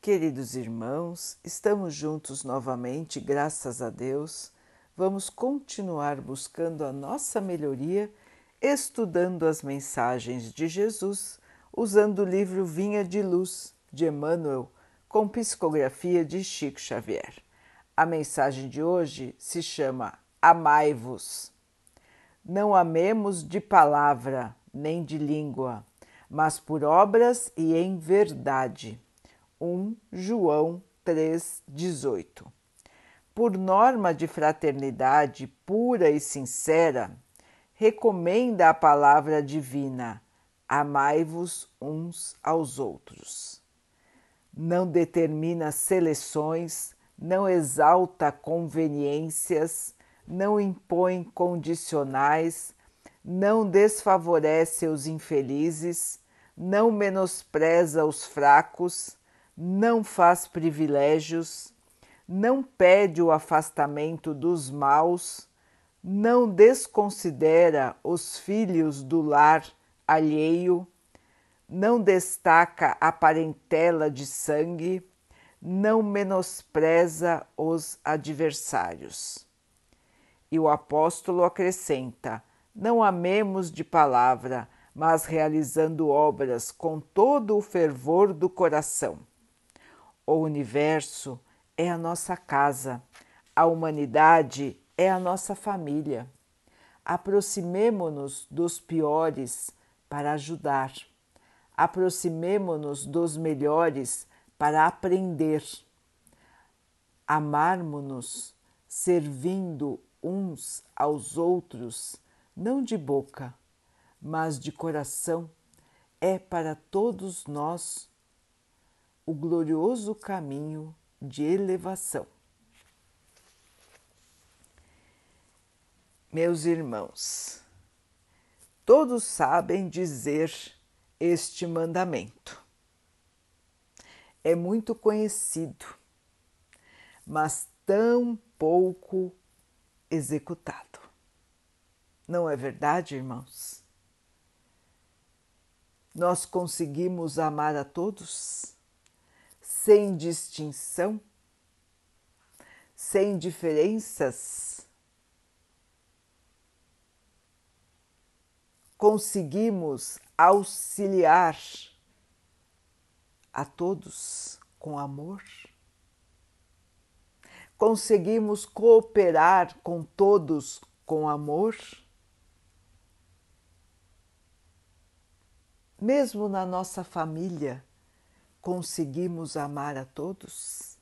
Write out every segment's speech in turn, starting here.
Queridos irmãos, estamos juntos novamente, graças a Deus. Vamos continuar buscando a nossa melhoria, estudando as mensagens de Jesus, usando o livro Vinha de Luz de Emmanuel, com psicografia de Chico Xavier. A mensagem de hoje se chama Amai-vos. Não amemos de palavra nem de língua, mas por obras e em verdade 1 João 3,18. Por norma de fraternidade pura e sincera, recomenda a palavra divina: amai-vos uns aos outros. Não determina seleções, não exalta conveniências, não impõe condicionais, não desfavorece os infelizes, não menospreza os fracos não faz privilégios, não pede o afastamento dos maus, não desconsidera os filhos do lar alheio, não destaca a parentela de sangue, não menospreza os adversários. E o apóstolo acrescenta: não amemos de palavra, mas realizando obras com todo o fervor do coração. O universo é a nossa casa, a humanidade é a nossa família. Aproximemo-nos dos piores para ajudar. Aproximemo-nos dos melhores para aprender. Amarmo-nos servindo uns aos outros, não de boca, mas de coração, é para todos nós o glorioso caminho de elevação. Meus irmãos, todos sabem dizer este mandamento. É muito conhecido, mas tão pouco executado. Não é verdade, irmãos? Nós conseguimos amar a todos? Sem distinção, sem diferenças, conseguimos auxiliar a todos com amor? Conseguimos cooperar com todos com amor? Mesmo na nossa família, conseguimos amar a todos?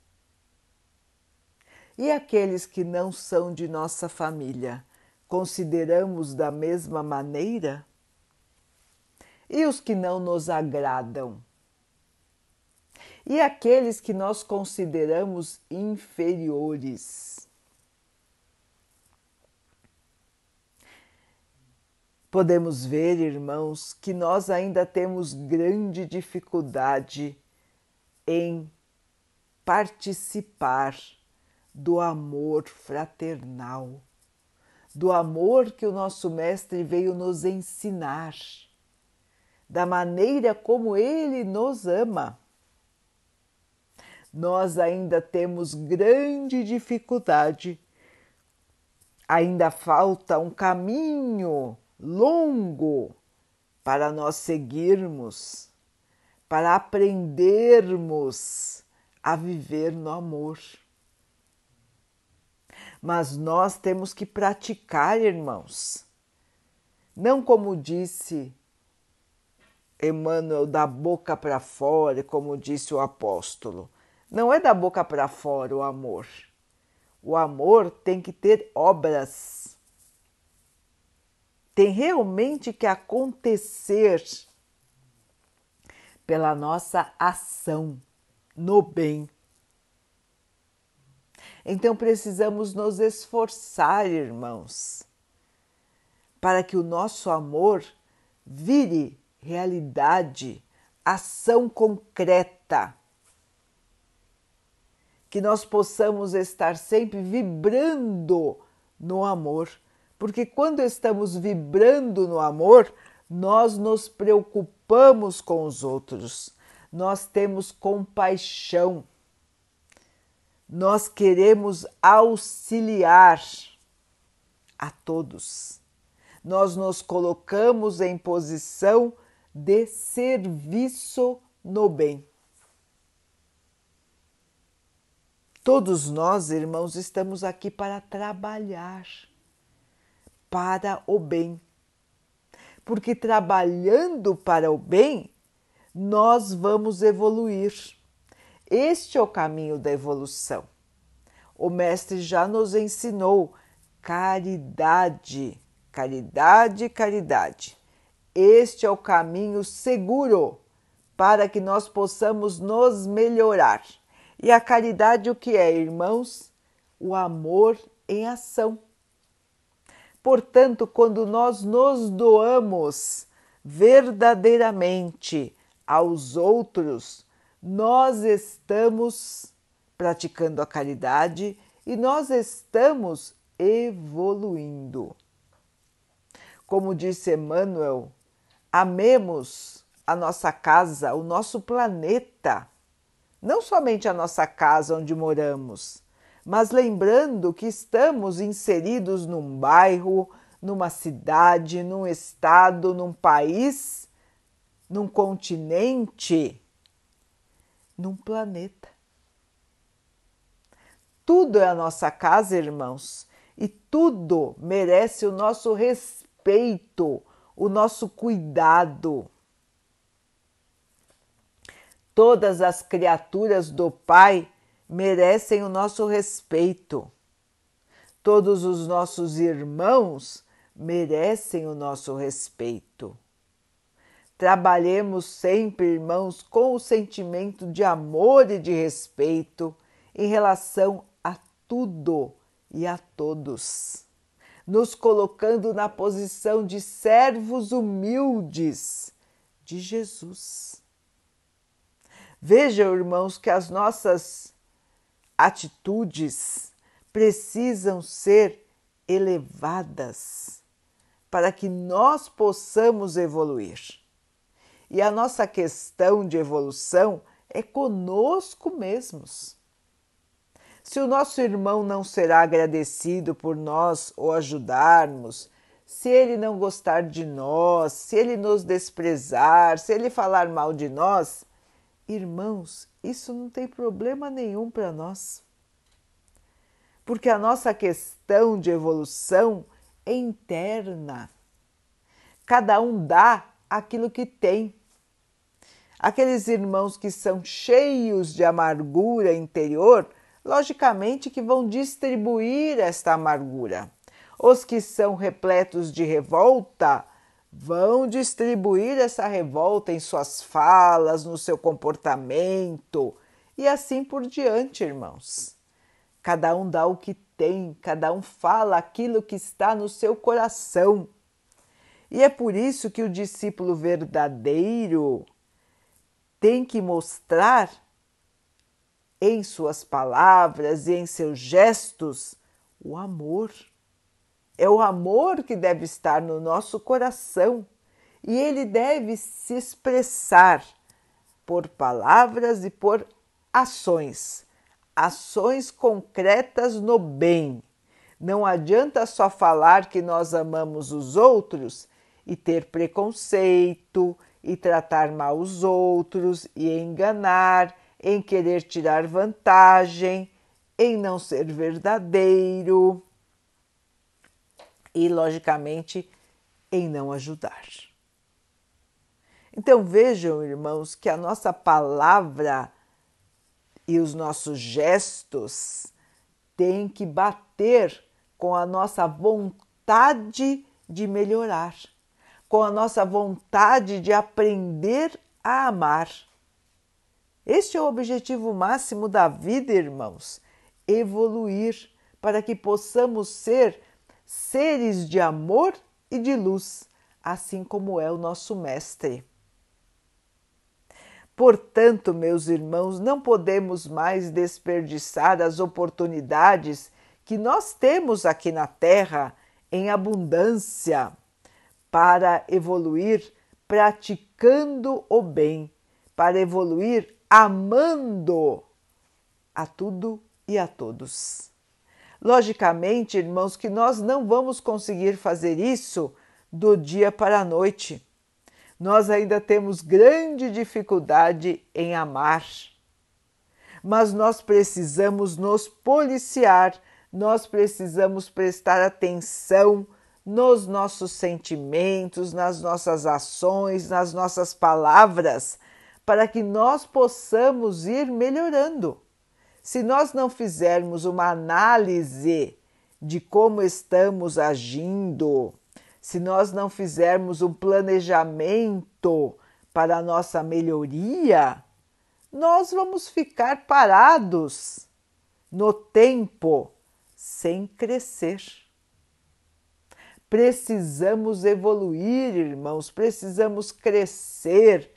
E aqueles que não são de nossa família, consideramos da mesma maneira? E os que não nos agradam? E aqueles que nós consideramos inferiores? Podemos ver, irmãos, que nós ainda temos grande dificuldade em participar do amor fraternal, do amor que o nosso Mestre veio nos ensinar, da maneira como ele nos ama. Nós ainda temos grande dificuldade, ainda falta um caminho longo para nós seguirmos para aprendermos a viver no amor. Mas nós temos que praticar, irmãos. Não como disse Emmanuel, da boca para fora, como disse o apóstolo. Não é da boca para fora o amor. O amor tem que ter obras. Tem realmente que acontecer pela nossa ação no bem. Então precisamos nos esforçar, irmãos, para que o nosso amor vire realidade, ação concreta. Que nós possamos estar sempre vibrando no amor, porque quando estamos vibrando no amor, nós nos preocupamos com os outros, nós temos compaixão, nós queremos auxiliar a todos. Nós nos colocamos em posição de serviço no bem. Todos nós, irmãos, estamos aqui para trabalhar para o bem. Porque trabalhando para o bem, nós vamos evoluir. Este é o caminho da evolução. O Mestre já nos ensinou caridade, caridade, caridade. Este é o caminho seguro para que nós possamos nos melhorar. E a caridade o que é, irmãos? O amor em ação. Portanto, quando nós nos doamos verdadeiramente aos outros, nós estamos praticando a caridade e nós estamos evoluindo. Como disse Emmanuel, amemos a nossa casa, o nosso planeta não somente a nossa casa onde moramos, mas lembrando que estamos inseridos num bairro, numa cidade, num estado, num país, num continente, num planeta. Tudo é a nossa casa, irmãos, e tudo merece o nosso respeito, o nosso cuidado. Todas as criaturas do Pai merecem o nosso respeito. Todos os nossos irmãos merecem o nosso respeito. Trabalhemos sempre, irmãos, com o sentimento de amor e de respeito em relação a tudo e a todos, nos colocando na posição de servos humildes de Jesus. Vejam, irmãos, que as nossas atitudes precisam ser elevadas para que nós possamos evoluir. E a nossa questão de evolução é conosco mesmos. Se o nosso irmão não será agradecido por nós ou ajudarmos, se ele não gostar de nós, se ele nos desprezar, se ele falar mal de nós, Irmãos, isso não tem problema nenhum para nós. Porque a nossa questão de evolução é interna. Cada um dá aquilo que tem. Aqueles irmãos que são cheios de amargura interior, logicamente que vão distribuir esta amargura. Os que são repletos de revolta, vão distribuir essa revolta em suas falas, no seu comportamento e assim por diante, irmãos. Cada um dá o que tem, cada um fala aquilo que está no seu coração. E é por isso que o discípulo verdadeiro tem que mostrar em suas palavras e em seus gestos o amor é o amor que deve estar no nosso coração. E ele deve se expressar por palavras e por ações, ações concretas no bem. Não adianta só falar que nós amamos os outros e ter preconceito, e tratar mal os outros, e enganar, em querer tirar vantagem, em não ser verdadeiro e, logicamente, em não ajudar. Então vejam, irmãos, que a nossa palavra e os nossos gestos têm que bater com a nossa vontade de melhorar, com a nossa vontade de aprender a amar. Este é o objetivo máximo da vida, irmãos: evoluir para que possamos ser seres de amor e de luz, assim como é o nosso Mestre. Portanto, meus irmãos, não podemos mais desperdiçar as oportunidades que nós temos aqui na Terra em abundância para evoluir praticando o bem, para evoluir amando a tudo e a todos. Logicamente, irmãos, que nós não vamos conseguir fazer isso do dia para a noite. Nós ainda temos grande dificuldade em amar. Mas nós precisamos nos policiar, nós precisamos prestar atenção nos nossos sentimentos, nas nossas ações, nas nossas palavras, para que nós possamos ir melhorando. Se nós não fizermos uma análise de como estamos agindo, se nós não fizermos um planejamento para a nossa melhoria, nós vamos ficar parados no tempo sem crescer. Precisamos evoluir, irmãos, precisamos crescer,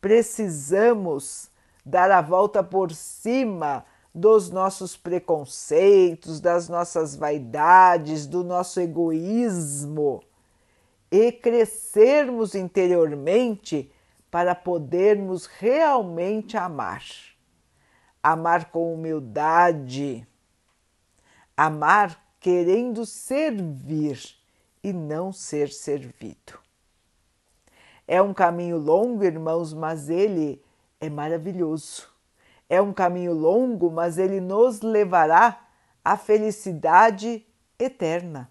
precisamos dar a volta por cima dos nossos preconceitos, das nossas vaidades, do nosso egoísmo e crescermos interiormente para podermos realmente amar. Amar com humildade, amar querendo servir e não ser servido. É um caminho longo, irmãos, mas ele é maravilhoso é um caminho longo, mas ele nos levará à felicidade eterna.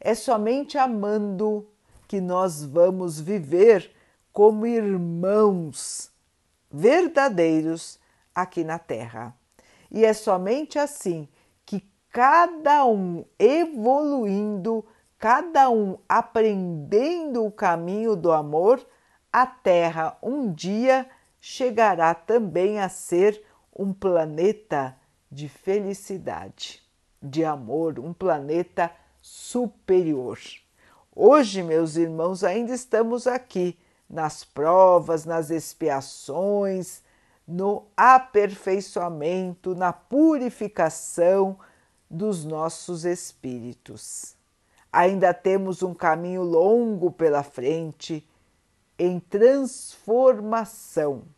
É somente amando que nós vamos viver como irmãos verdadeiros aqui na Terra. E é somente assim que cada um evoluindo, cada um aprendendo o caminho do amor, a Terra um dia chegará também a ser um planeta de felicidade, de amor, um planeta superior. Hoje, meus irmãos, ainda estamos aqui nas provas, nas expiações, no aperfeiçoamento, na purificação dos nossos espíritos. Ainda temos um caminho longo pela frente em transformação.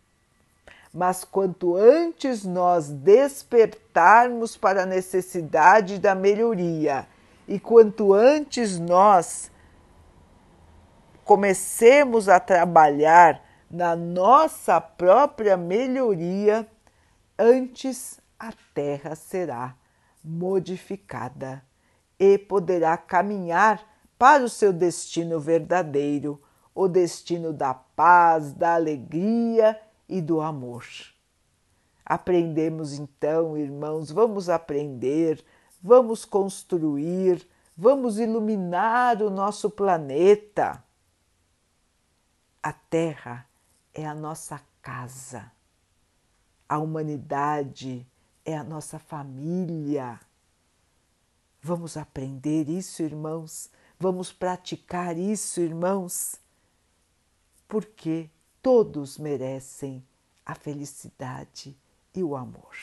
Mas quanto antes nós despertarmos para a necessidade da melhoria e quanto antes nós comecemos a trabalhar na nossa própria melhoria, antes a Terra será modificada e poderá caminhar para o seu destino verdadeiro o destino da paz, da alegria e do amor. Aprendemos então, irmãos, vamos aprender, vamos construir, vamos iluminar o nosso planeta. A Terra é a nossa casa, a humanidade é a nossa família. Vamos aprender isso, irmãos, vamos praticar isso, irmãos porque todos merecem a felicidade e o amor.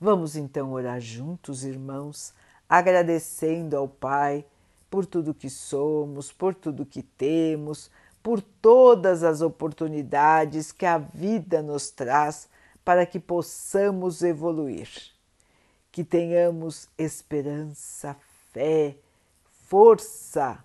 Vamos então orar juntos, irmãos, agradecendo ao Pai por tudo que somos, por tudo que temos, por todas as oportunidades que a vida nos traz para que possamos evoluir. Que tenhamos esperança, fé, força